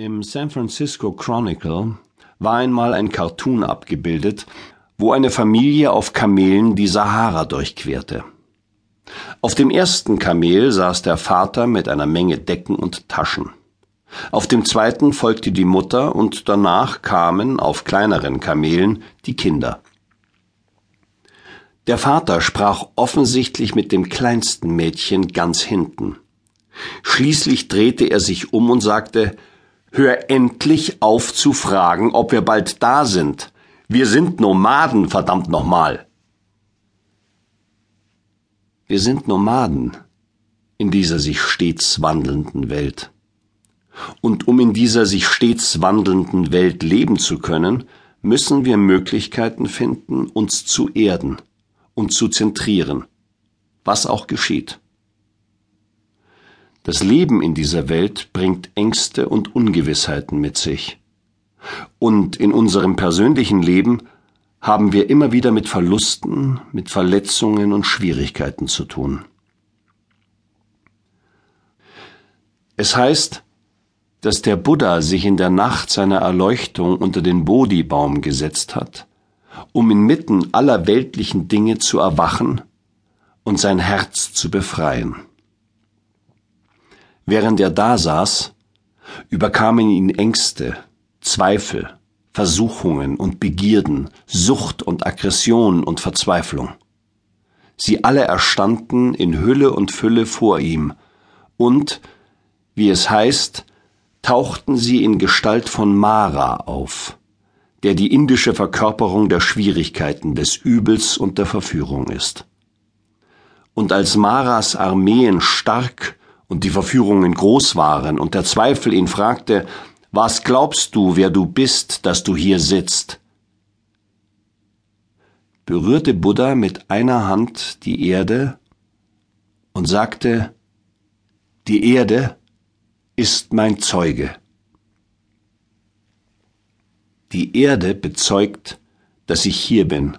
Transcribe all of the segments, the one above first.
Im San Francisco Chronicle war einmal ein Cartoon abgebildet, wo eine Familie auf Kamelen die Sahara durchquerte. Auf dem ersten Kamel saß der Vater mit einer Menge Decken und Taschen. Auf dem zweiten folgte die Mutter und danach kamen auf kleineren Kamelen die Kinder. Der Vater sprach offensichtlich mit dem kleinsten Mädchen ganz hinten. Schließlich drehte er sich um und sagte Hör endlich auf zu fragen, ob wir bald da sind. Wir sind Nomaden, verdammt nochmal. Wir sind Nomaden in dieser sich stets wandelnden Welt. Und um in dieser sich stets wandelnden Welt leben zu können, müssen wir Möglichkeiten finden, uns zu erden und zu zentrieren, was auch geschieht. Das Leben in dieser Welt bringt Ängste und Ungewissheiten mit sich. Und in unserem persönlichen Leben haben wir immer wieder mit Verlusten, mit Verletzungen und Schwierigkeiten zu tun. Es heißt, dass der Buddha sich in der Nacht seiner Erleuchtung unter den Bodhi-Baum gesetzt hat, um inmitten aller weltlichen Dinge zu erwachen und sein Herz zu befreien. Während er da saß, überkamen ihn Ängste, Zweifel, Versuchungen und Begierden, Sucht und Aggression und Verzweiflung. Sie alle erstanden in Hülle und Fülle vor ihm, und, wie es heißt, tauchten sie in Gestalt von Mara auf, der die indische Verkörperung der Schwierigkeiten, des Übels und der Verführung ist. Und als Maras Armeen stark und die Verführungen groß waren und der Zweifel ihn fragte, was glaubst du, wer du bist, dass du hier sitzt? berührte Buddha mit einer Hand die Erde und sagte, die Erde ist mein Zeuge. Die Erde bezeugt, dass ich hier bin,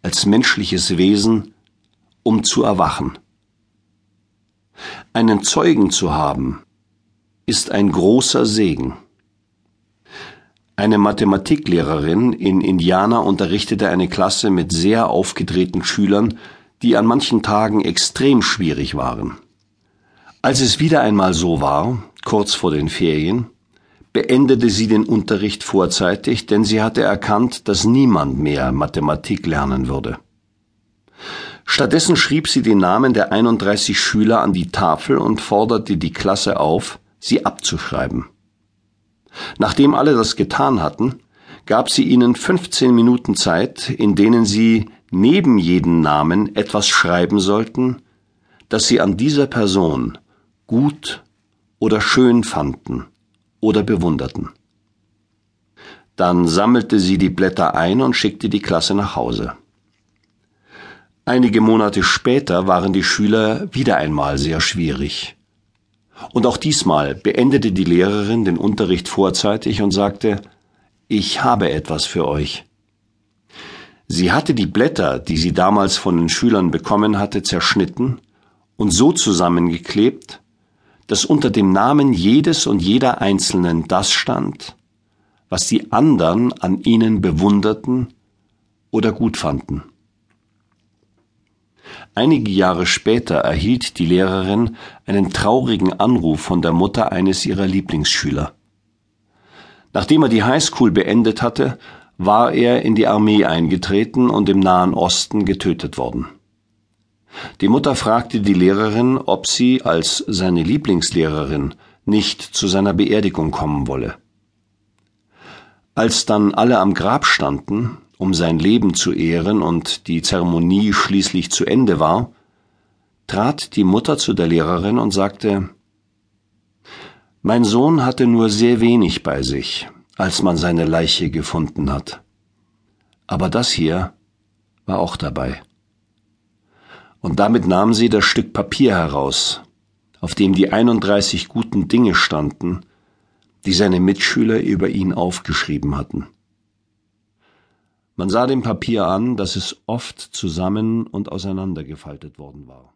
als menschliches Wesen, um zu erwachen. Einen Zeugen zu haben, ist ein großer Segen. Eine Mathematiklehrerin in Indiana unterrichtete eine Klasse mit sehr aufgedrehten Schülern, die an manchen Tagen extrem schwierig waren. Als es wieder einmal so war, kurz vor den Ferien, beendete sie den Unterricht vorzeitig, denn sie hatte erkannt, dass niemand mehr Mathematik lernen würde. Stattdessen schrieb sie die Namen der 31 Schüler an die Tafel und forderte die Klasse auf, sie abzuschreiben. Nachdem alle das getan hatten, gab sie ihnen 15 Minuten Zeit, in denen sie neben jeden Namen etwas schreiben sollten, das sie an dieser Person gut oder schön fanden oder bewunderten. Dann sammelte sie die Blätter ein und schickte die Klasse nach Hause. Einige Monate später waren die Schüler wieder einmal sehr schwierig. Und auch diesmal beendete die Lehrerin den Unterricht vorzeitig und sagte, ich habe etwas für euch. Sie hatte die Blätter, die sie damals von den Schülern bekommen hatte, zerschnitten und so zusammengeklebt, dass unter dem Namen jedes und jeder Einzelnen das stand, was die anderen an ihnen bewunderten oder gut fanden. Einige Jahre später erhielt die Lehrerin einen traurigen Anruf von der Mutter eines ihrer Lieblingsschüler. Nachdem er die Highschool beendet hatte, war er in die Armee eingetreten und im Nahen Osten getötet worden. Die Mutter fragte die Lehrerin, ob sie als seine Lieblingslehrerin nicht zu seiner Beerdigung kommen wolle. Als dann alle am Grab standen, um sein Leben zu ehren und die Zeremonie schließlich zu Ende war, trat die Mutter zu der Lehrerin und sagte Mein Sohn hatte nur sehr wenig bei sich, als man seine Leiche gefunden hat. Aber das hier war auch dabei. Und damit nahm sie das Stück Papier heraus, auf dem die 31 guten Dinge standen, die seine Mitschüler über ihn aufgeschrieben hatten. Man sah dem Papier an, dass es oft zusammen und auseinandergefaltet worden war.